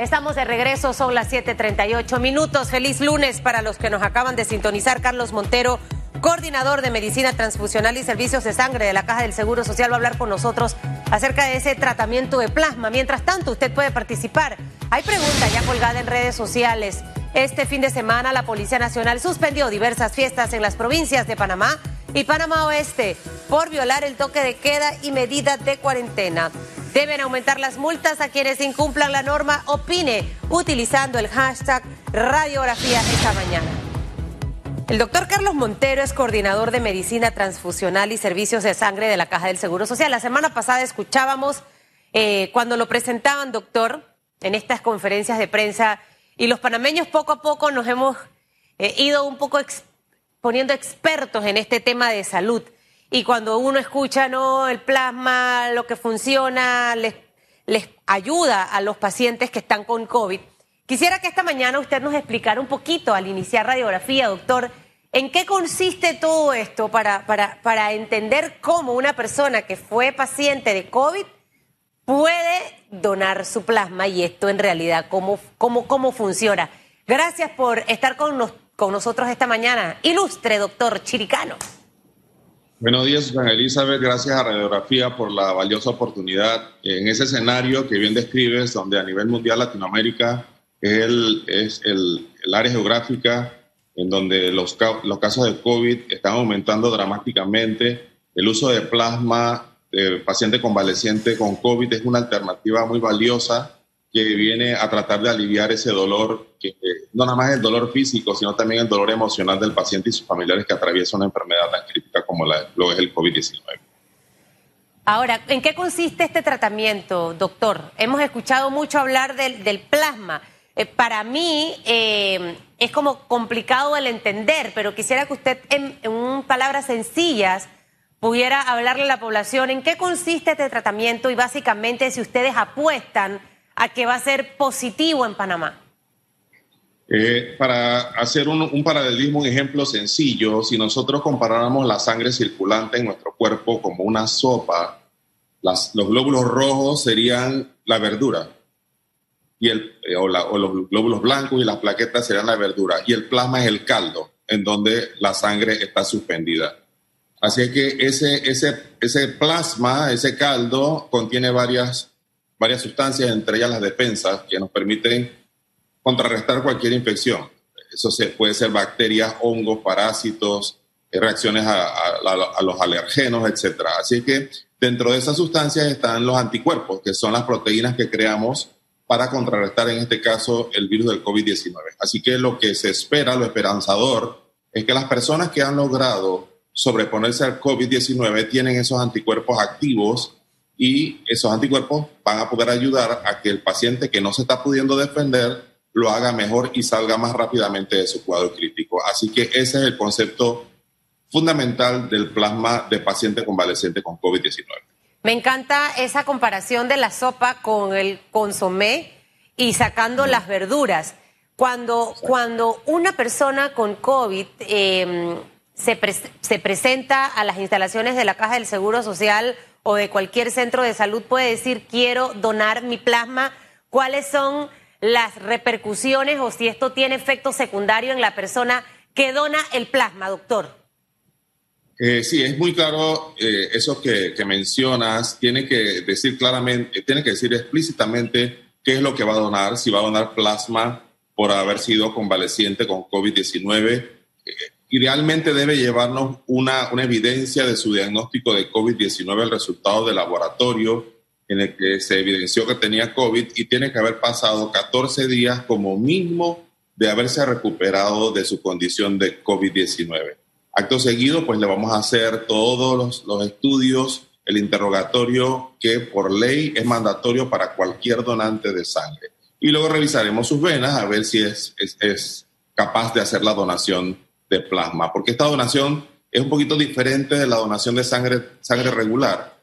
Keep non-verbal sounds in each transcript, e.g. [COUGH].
Estamos de regreso, son las 7:38 minutos. Feliz lunes para los que nos acaban de sintonizar. Carlos Montero, coordinador de Medicina Transfusional y Servicios de Sangre de la Caja del Seguro Social, va a hablar con nosotros acerca de ese tratamiento de plasma. Mientras tanto, usted puede participar. Hay pregunta ya colgada en redes sociales. Este fin de semana, la Policía Nacional suspendió diversas fiestas en las provincias de Panamá y Panamá Oeste por violar el toque de queda y medidas de cuarentena. Deben aumentar las multas a quienes incumplan la norma. Opine utilizando el hashtag radiografía esta mañana. El doctor Carlos Montero es coordinador de medicina transfusional y servicios de sangre de la Caja del Seguro Social. La semana pasada escuchábamos eh, cuando lo presentaban, doctor, en estas conferencias de prensa y los panameños poco a poco nos hemos eh, ido un poco poniendo expertos en este tema de salud. Y cuando uno escucha, no, el plasma, lo que funciona, les, les ayuda a los pacientes que están con COVID. Quisiera que esta mañana usted nos explicara un poquito al iniciar radiografía, doctor, en qué consiste todo esto para, para, para entender cómo una persona que fue paciente de COVID puede donar su plasma y esto en realidad, cómo, cómo, cómo funciona. Gracias por estar con, con nosotros esta mañana. Ilustre, doctor Chiricano. Buenos días, Susana Elizabeth. Gracias a Radiografía por la valiosa oportunidad en ese escenario que bien describes, donde a nivel mundial Latinoamérica es el, es el, área geográfica en donde los, los casos de COVID están aumentando dramáticamente. El uso de plasma de paciente convaleciente con COVID es una alternativa muy valiosa que viene a tratar de aliviar ese dolor, que no nada más el dolor físico, sino también el dolor emocional del paciente y sus familiares que atraviesan una enfermedad tan como lo es el COVID-19. Ahora, ¿en qué consiste este tratamiento, doctor? Hemos escuchado mucho hablar del, del plasma. Eh, para mí eh, es como complicado el entender, pero quisiera que usted en, en palabras sencillas pudiera hablarle a la población en qué consiste este tratamiento y básicamente si ustedes apuestan a que va a ser positivo en Panamá? Eh, para hacer un, paralelismo, un ejemplo sencillo, si nosotros comparáramos la sangre circulante en nuestro cuerpo como una sopa, los glóbulos rojos serían la verdura, y eh, o, los glóbulos blancos y las plaquetas serían la verdura, y el plasma es el caldo, en donde la sangre está suspendida. Así que ese, plasma, ese caldo, contiene varias sustancias, entre ellas las defensas, que nos permiten contrarrestar cualquier infección. Eso se, puede ser bacterias, hongos, parásitos, eh, reacciones a, los alergenos, etc. Así que dentro de esas sustancias están los anticuerpos, que son las proteínas que creamos para contrarrestar en este caso el virus del COVID-19. Así que lo que se espera, lo esperanzador, es que las personas que han logrado sobreponerse al COVID-19 tienen esos anticuerpos activos y esos anticuerpos van a poder ayudar a que el paciente que no se está pudiendo defender lo haga mejor y salga más rápidamente de su cuadro crítico. Así que ese es el concepto fundamental del plasma de paciente convaleciente con COVID-19. Me encanta esa comparación de la sopa con el consomé y sacando las verduras. Cuando, cuando una persona con COVID em, se, se presenta a las instalaciones de la Caja del Seguro Social, o de cualquier centro de salud puede decir quiero donar mi plasma, cuáles son las repercusiones o si esto tiene efecto secundario en la persona que dona el plasma, doctor. Eh, sí, es muy claro eh, eso que, mencionas. Tiene que decir claramente, tiene que decir explícitamente qué es lo que va a donar, si va a donar plasma por haber sido convaleciente con COVID-19 idealmente debe llevarnos una, una evidencia de su diagnóstico de COVID-19, el resultado de laboratorio en el que se evidenció que tenía COVID y tiene que haber pasado 14 días como mínimo de haberse recuperado de su condición de COVID-19. Acto seguido, pues le vamos a hacer todos los, estudios, el interrogatorio que por ley es mandatorio para cualquier donante de sangre. Y luego revisaremos sus venas a ver si es, es, es capaz de hacer la donación de plasma, porque esta donación es un poquito diferente de la donación de sangre, sangre regular.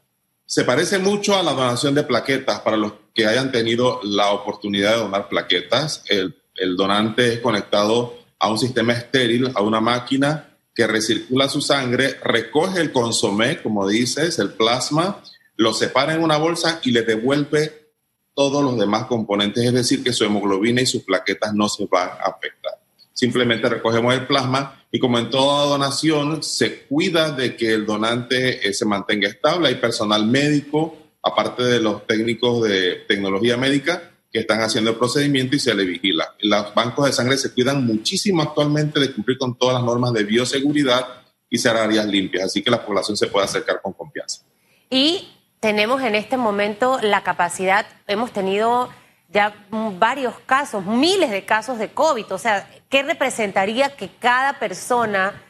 Se parece mucho a la donación de plaquetas para los que hayan tenido la oportunidad de donar plaquetas. El, donante es conectado a un sistema estéril, a una máquina que recircula su sangre, recoge el consomé, como dices, el plasma, lo separa en una bolsa y le devuelve todos los demás componentes, es decir, que su hemoglobina y sus plaquetas no se van a. Simplemente recogemos el plasma y como en toda donación, se cuida de que el donante eh, se mantenga estable. Hay personal médico, aparte de los técnicos de tecnología médica, que están haciendo el procedimiento y se le vigila. Los bancos de sangre se cuidan muchísimo actualmente de cumplir con todas las normas de bioseguridad y ser áreas limpias, así que la población se puede acercar con confianza. Y tenemos en este momento la capacidad, hemos tenido ya varios casos, miles de casos de COVID, o sea, ¿qué representaría que cada persona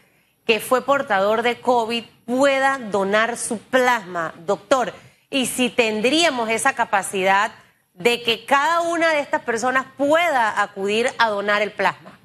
que fue portador de COVID pueda donar su plasma, doctor? Y si tendríamos esa capacidad de que cada una de estas personas pueda acudir a donar el plasma.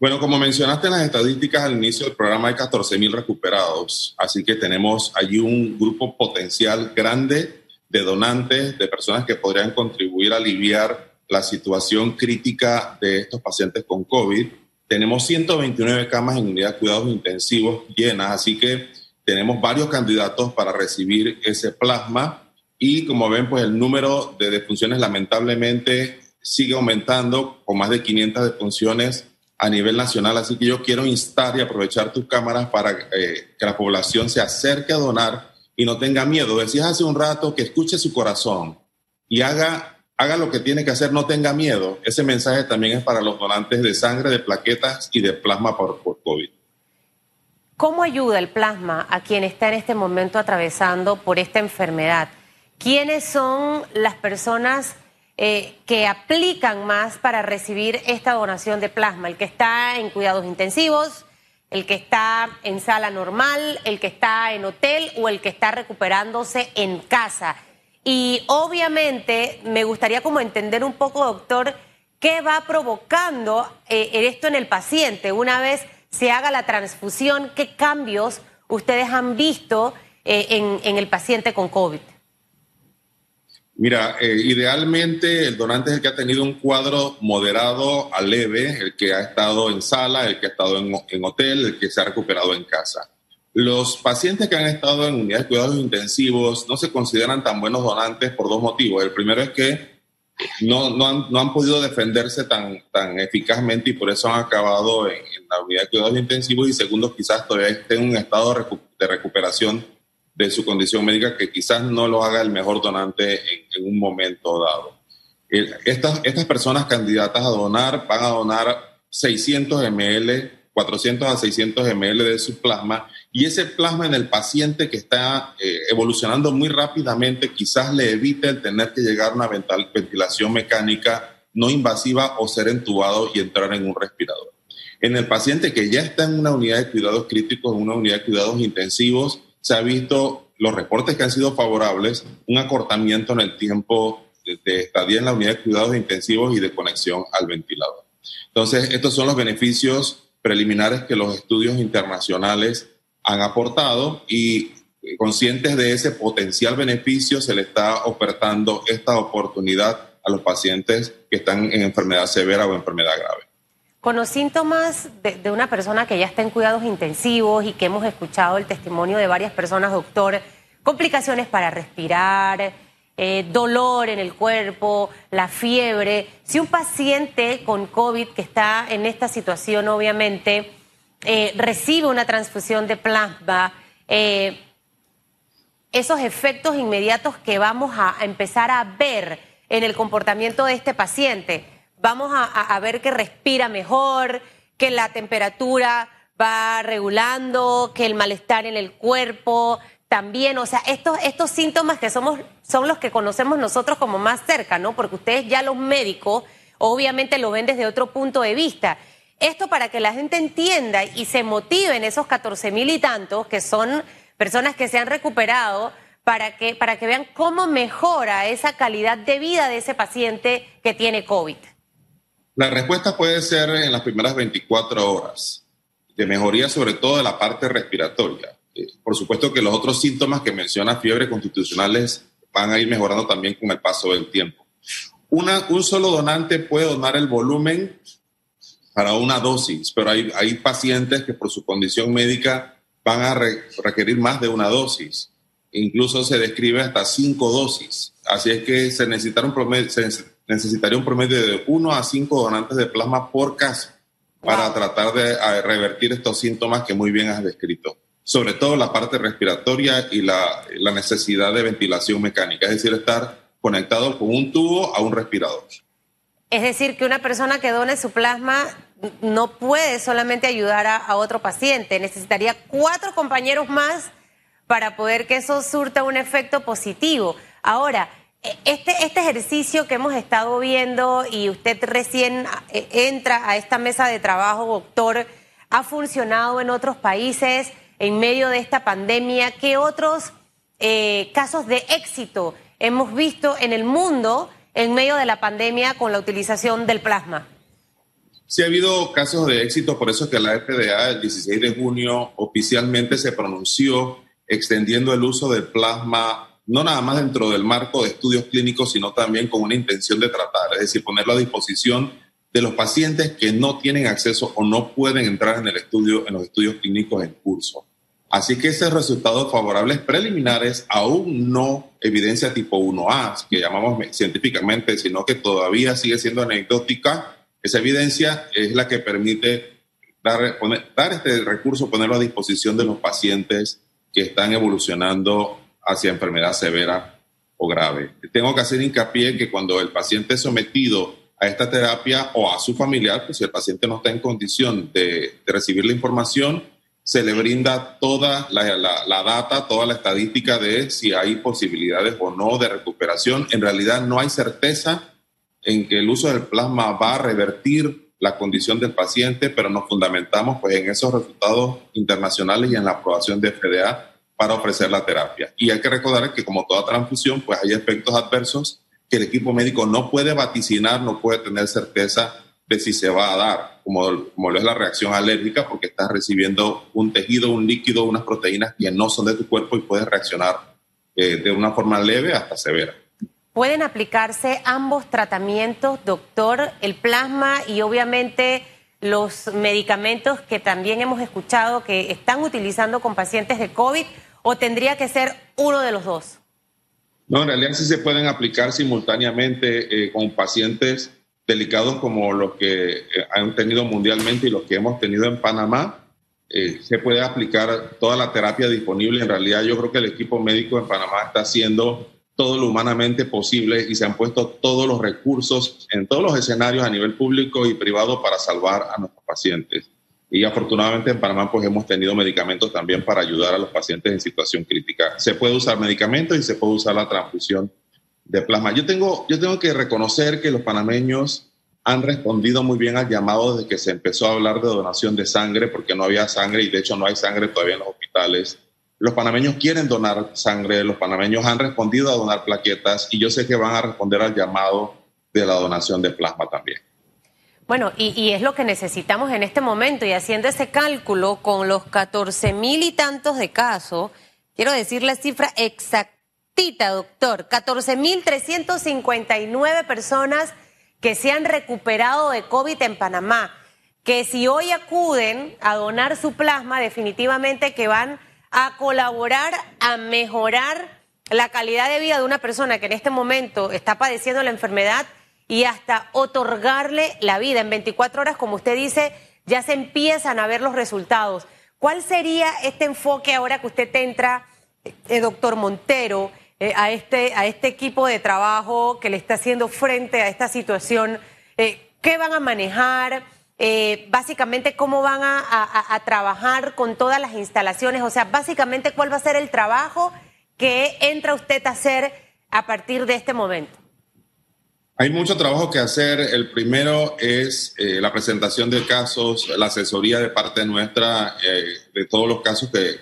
Bueno, como mencionaste en las estadísticas al inicio del programa, hay 14 mil recuperados, así que tenemos allí un grupo potencial grande de donantes, de personas que podrían contribuir a aliviar la situación crítica de estos pacientes con COVID. Tenemos 129 camas en unidad de cuidados intensivos llenas, así que tenemos varios candidatos para recibir ese plasma y como ven, pues el número de defunciones lamentablemente sigue aumentando con más de 500 defunciones a nivel nacional. Así que yo quiero instar y aprovechar tus cámaras para eh, que la población se acerque a donar y no tenga miedo. Decías hace un rato que escuche su corazón y haga, haga lo que tiene que hacer, no tenga miedo. Ese mensaje también es para los donantes de sangre, de plaquetas y de plasma por, por COVID. ¿Cómo ayuda el plasma a quien está en este momento atravesando por esta enfermedad? ¿Quiénes son las personas eh, que aplican más para recibir esta donación de plasma, el que está en cuidados intensivos, el que está en sala normal, el que está en hotel o el que está recuperándose en casa. Y obviamente me gustaría como entender un poco, doctor, qué va provocando eh, esto en el paciente una vez se haga la transfusión, qué cambios ustedes han visto eh, en, en el paciente con COVID. Mira, eh, idealmente el donante es el que ha tenido un cuadro moderado a leve, el que ha estado en sala, el que ha estado en, hotel, el que se ha recuperado en casa. Los pacientes que han estado en unidades de cuidados intensivos no se consideran tan buenos donantes por dos motivos. El primero es que no, no, han, no han, podido defenderse tan, tan eficazmente y por eso han acabado en, la unidad de cuidados intensivos. Y segundo, quizás todavía estén en un estado de recuperación de su condición médica que quizás no lo haga el mejor donante en, un momento dado. Estas, estas personas candidatas a donar van a donar 600 ml, 400 a 600 ml de su plasma y ese plasma en el paciente que está eh, evolucionando muy rápidamente quizás le evite el tener que llegar a una ventilación mecánica no invasiva o ser entubado y entrar en un respirador. En el paciente que ya está en una unidad de cuidados críticos, en una unidad de cuidados intensivos, se ha visto los reportes que han sido favorables, un acortamiento en el tiempo de estadía en la unidad de cuidados intensivos y de conexión al ventilador. Entonces, estos son los beneficios preliminares que los estudios internacionales han aportado y conscientes de ese potencial beneficio se le está ofertando esta oportunidad a los pacientes que están en enfermedad severa o enfermedad grave. Con los síntomas de, una persona que ya está en cuidados intensivos y que hemos escuchado el testimonio de varias personas, doctor, complicaciones para respirar, eh, dolor en el cuerpo, la fiebre. Si un paciente con COVID que está en esta situación, obviamente, eh, recibe una transfusión de plasma, eh, esos efectos inmediatos que vamos a empezar a ver en el comportamiento de este paciente vamos a, ver que respira mejor, que la temperatura va regulando, que el malestar en el cuerpo también, o sea, estos, estos síntomas que somos, son los que conocemos nosotros como más cerca, ¿no? Porque ustedes ya los médicos obviamente lo ven desde otro punto de vista. Esto para que la gente entienda y se motive en esos 14 mil y tantos que son personas que se han recuperado para que, para que vean cómo mejora esa calidad de vida de ese paciente que tiene COVID. La respuesta puede ser en las primeras 24 horas, de mejoría sobre todo de la parte respiratoria. Eh, por supuesto que los otros síntomas que menciona fiebre constitucionales van a ir mejorando también con el paso del tiempo. Un solo donante puede donar el volumen para una dosis, pero hay, pacientes que por su condición médica van a requerir más de una dosis. incluso se describe hasta cinco dosis. Así es que se, necesitaron promedio, necesitaría un promedio de uno a cinco donantes de plasma por caso para tratar de revertir estos síntomas que muy bien has descrito. Sobre todo la parte respiratoria y la, la necesidad de ventilación mecánica, es decir, estar conectado con un tubo a un respirador. Es decir, que una persona que done su plasma no puede solamente ayudar a, otro paciente, necesitaría cuatro compañeros más para poder que eso surta un efecto positivo. Ahora, este, este ejercicio que hemos estado viendo y usted recién eh, entra a esta mesa de trabajo, doctor, ha funcionado en otros países en medio de esta pandemia. ¿Qué otros eh, casos de éxito hemos visto en el mundo en medio de la pandemia con la utilización del plasma? Sí ha habido casos de éxito, por eso es que la FDA el 16 de junio oficialmente se pronunció extendiendo el uso del plasma no nada más dentro del marco de estudios clínicos, sino también con una intención de tratar, es decir, ponerlo a disposición de los pacientes que no tienen acceso o no pueden entrar en el estudio, en los estudios clínicos en curso. Así que esos resultados favorables preliminares, aún no evidencia tipo 1A, que llamamos científicamente, sino que todavía sigue siendo anecdótica, esa evidencia es la que permite dar, dar este recurso, ponerlo a disposición de los pacientes que están evolucionando hacia enfermedad severa o grave. Tengo que hacer hincapié que cuando el paciente es sometido a esta terapia o a su familiar, pues si el paciente no está en condición de, recibir la información, se le brinda toda la, la, data, toda la estadística de si hay posibilidades o no de recuperación. En realidad no hay certeza en que el uso del plasma va a revertir la condición del paciente, pero nos fundamentamos pues, en esos resultados internacionales y en la aprobación de FDA para ofrecer la terapia. Y hay que recordar que como toda transfusión, pues hay efectos adversos que el equipo médico no puede vaticinar, no puede tener certeza de si se va a dar, como, como lo es la reacción alérgica, porque estás recibiendo un tejido, un líquido, unas proteínas que no son de tu cuerpo y puedes reaccionar eh, de una forma leve hasta severa. ¿Pueden aplicarse ambos tratamientos, doctor, el plasma y obviamente los medicamentos que también hemos escuchado que están utilizando con pacientes de COVID o tendría que ser uno de los dos? No, en realidad sí se pueden aplicar simultáneamente eh, con pacientes delicados como los que eh, han tenido mundialmente y los que hemos tenido en Panamá. Eh, se puede aplicar toda la terapia disponible. En realidad yo creo que el equipo médico en Panamá está haciendo todo lo humanamente posible y se han puesto todos los recursos en todos los escenarios a nivel público y privado para salvar a nuestros pacientes. Y afortunadamente en Panamá pues hemos tenido medicamentos también para ayudar a los pacientes en situación crítica. Se puede usar medicamentos y se puede usar la transfusión de plasma. Yo tengo, yo tengo que reconocer que los panameños han respondido muy bien al llamado desde que se empezó a hablar de donación de sangre, porque no había sangre y de hecho no hay sangre todavía en los hospitales los panameños quieren donar sangre, los panameños han respondido a donar plaquetas y yo sé que van a responder al llamado de la donación de plasma también. Bueno, y, es lo que necesitamos en este momento y haciendo ese cálculo con los 14 mil y tantos de casos, quiero decir la cifra exactita, doctor, 14 mil 359 personas que se han recuperado de COVID en Panamá, que si hoy acuden a donar su plasma, definitivamente que van a colaborar a mejorar la calidad de vida de una persona que en este momento está padeciendo la enfermedad y hasta otorgarle la vida. En 24 horas, como usted dice, ya se empiezan a ver los resultados. ¿Cuál sería este enfoque ahora que usted entra, eh, doctor Montero, eh, a, este, a este equipo de trabajo que le está haciendo frente a esta situación? Eh, ¿Qué van a manejar? Eh, básicamente cómo van a, trabajar con todas las instalaciones, o sea, básicamente cuál va a ser el trabajo que entra usted a hacer a partir de este momento. Hay mucho trabajo que hacer. El primero es eh, la presentación de casos, la asesoría de parte nuestra eh, de todos los casos que,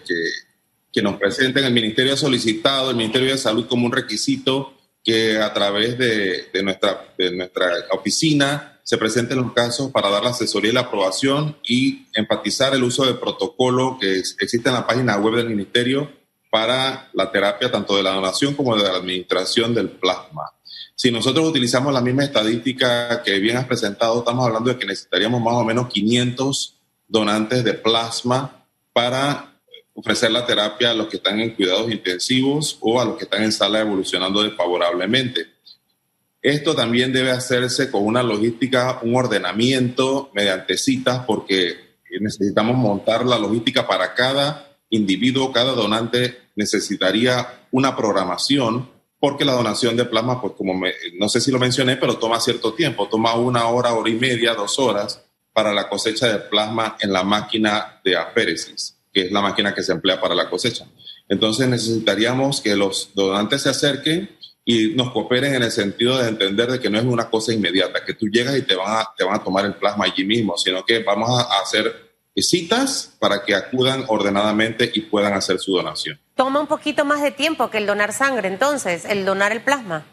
que, nos presenten. El Ministerio ha solicitado, el Ministerio de Salud como un requisito que a través de, de nuestra, de nuestra oficina se presenten los casos para dar la asesoría y la aprobación y enfatizar el uso del protocolo que existe en la página web del Ministerio para la terapia tanto de la donación como de la administración del plasma. Si nosotros utilizamos la misma estadística que bien has presentado, estamos hablando de que necesitaríamos más o menos 500 donantes de plasma para ofrecer la terapia a los que están en cuidados intensivos o a los que están en sala evolucionando desfavorablemente. Esto también debe hacerse con una logística, un ordenamiento mediante citas, porque necesitamos montar la logística para cada individuo, cada donante necesitaría una programación, porque la donación de plasma, pues como no sé si lo mencioné, pero toma cierto tiempo, toma una hora, hora y media, dos horas para la cosecha de plasma en la máquina de aféresis que es la máquina que se emplea para la cosecha. Entonces necesitaríamos que los donantes se acerquen y nos cooperen en el sentido de entender de que no es una cosa inmediata, que tú llegas y te van te van a tomar el plasma allí mismo, sino que vamos a hacer citas para que acudan ordenadamente y puedan hacer su donación. Toma un poquito más de tiempo que el donar sangre, entonces, el donar el plasma.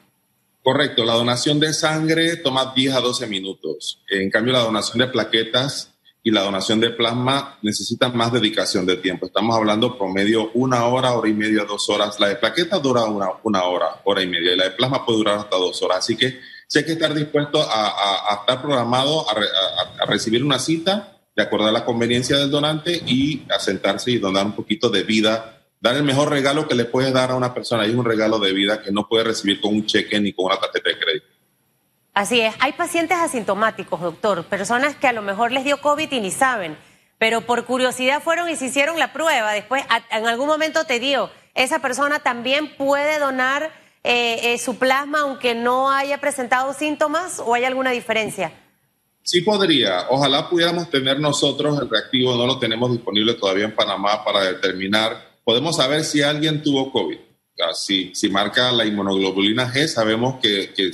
Correcto, la donación de sangre toma 10 a 12 minutos. En cambio, la donación de plaquetas y la donación de plasma necesita más dedicación de tiempo. Estamos hablando promedio una hora, hora y media, dos horas. La de plaqueta dura una, una hora, hora y media, y la de plasma puede durar hasta dos horas. Así que sí hay que estar dispuesto a, estar programado, a, recibir una cita de acuerdo a la conveniencia del donante y a sentarse y donar un poquito de vida. Dar el mejor regalo que le puedes dar a una persona y es un regalo de vida que no puede recibir con un cheque ni con una tarjeta de crédito. Así es, hay pacientes asintomáticos, doctor, personas que a lo mejor les dio COVID y ni saben, pero por curiosidad fueron y se hicieron la prueba, después en algún momento te dio, esa persona también puede donar eh, eh, su plasma aunque no haya presentado síntomas o hay alguna diferencia. Sí podría, ojalá pudiéramos tener nosotros el reactivo, no lo tenemos disponible todavía en Panamá para determinar, podemos saber si alguien tuvo COVID si, si marca la inmunoglobulina G, sabemos que, que,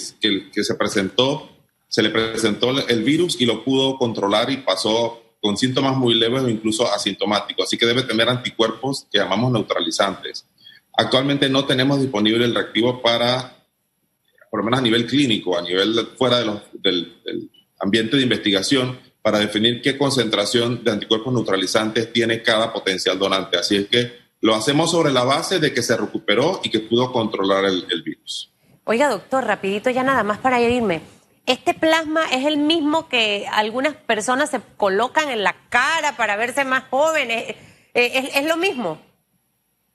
que, se presentó, se le presentó el virus y lo pudo controlar y pasó con síntomas muy leves o incluso asintomáticos. Así que debe tener anticuerpos que llamamos neutralizantes. Actualmente no tenemos disponible el reactivo para, por lo menos a nivel clínico, a nivel fuera de los, del, del ambiente de investigación, para definir qué concentración de anticuerpos neutralizantes tiene cada potencial donante. Así es que lo hacemos sobre la base de que se recuperó y que pudo controlar el, virus. Oiga, doctor, rapidito ya nada más para irme. ¿Este plasma es el mismo que algunas personas se colocan en la cara para verse más jóvenes? Eh, ¿Es, lo mismo?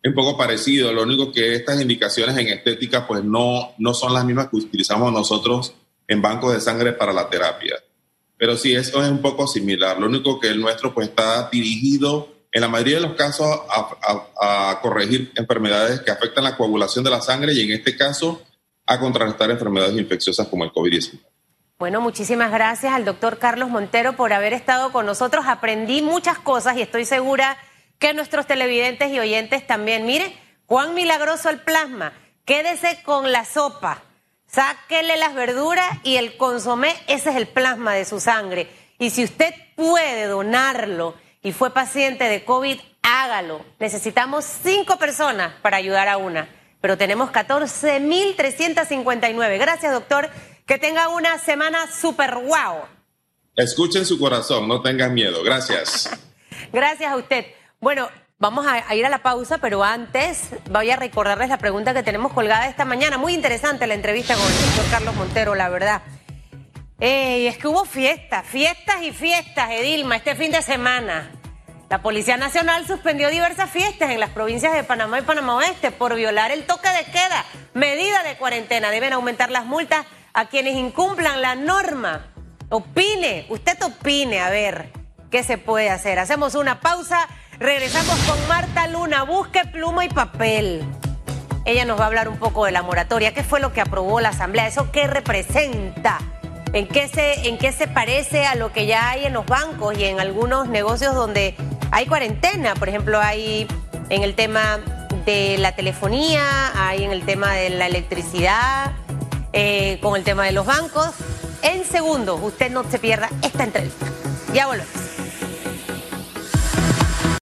Es un poco parecido, lo único que estas indicaciones en estética pues no, no son las mismas que utilizamos nosotros en bancos de sangre para la terapia. Pero sí, eso es un poco similar. Lo único que el nuestro pues está dirigido en la mayoría de los casos a, corregir enfermedades que afectan la coagulación de la sangre y en este caso a contrarrestar enfermedades infecciosas como el COVID-19. Bueno, muchísimas gracias al doctor Carlos Montero por haber estado con nosotros. Aprendí muchas cosas y estoy segura que nuestros televidentes y oyentes también. Mire, cuán milagroso el plasma. Quédese con la sopa. Sáquele las verduras y el consomé, ese es el plasma de su sangre. Y si usted puede donarlo, y fue paciente de COVID, hágalo. Necesitamos cinco personas para ayudar a una, pero tenemos 14.359. Gracias, doctor. Que tenga una semana súper guau. Escuchen su corazón, no tengan miedo. Gracias. [LAUGHS] Gracias a usted. Bueno, vamos a, ir a la pausa, pero antes voy a recordarles la pregunta que tenemos colgada esta mañana. Muy interesante la entrevista con el doctor Carlos Montero, la verdad. Ey, es que hubo fiestas, fiestas y fiestas, Edilma, este fin de semana. La Policía Nacional suspendió diversas fiestas en las provincias de Panamá y Panamá Oeste por violar el toque de queda, medida de cuarentena. Deben aumentar las multas a quienes incumplan la norma. Opine, usted opine, a ver qué se puede hacer. Hacemos una pausa, regresamos con Marta Luna, busque pluma y papel. Ella nos va a hablar un poco de la moratoria, qué fue lo que aprobó la Asamblea, eso qué representa ¿En qué, se, ¿En qué se parece a lo que ya hay en los bancos y en algunos negocios donde hay cuarentena? Por ejemplo, hay en el tema de la telefonía, hay en el tema de la electricidad, eh, con el tema de los bancos. En segundos, usted no se pierda esta entrevista. Ya volvemos.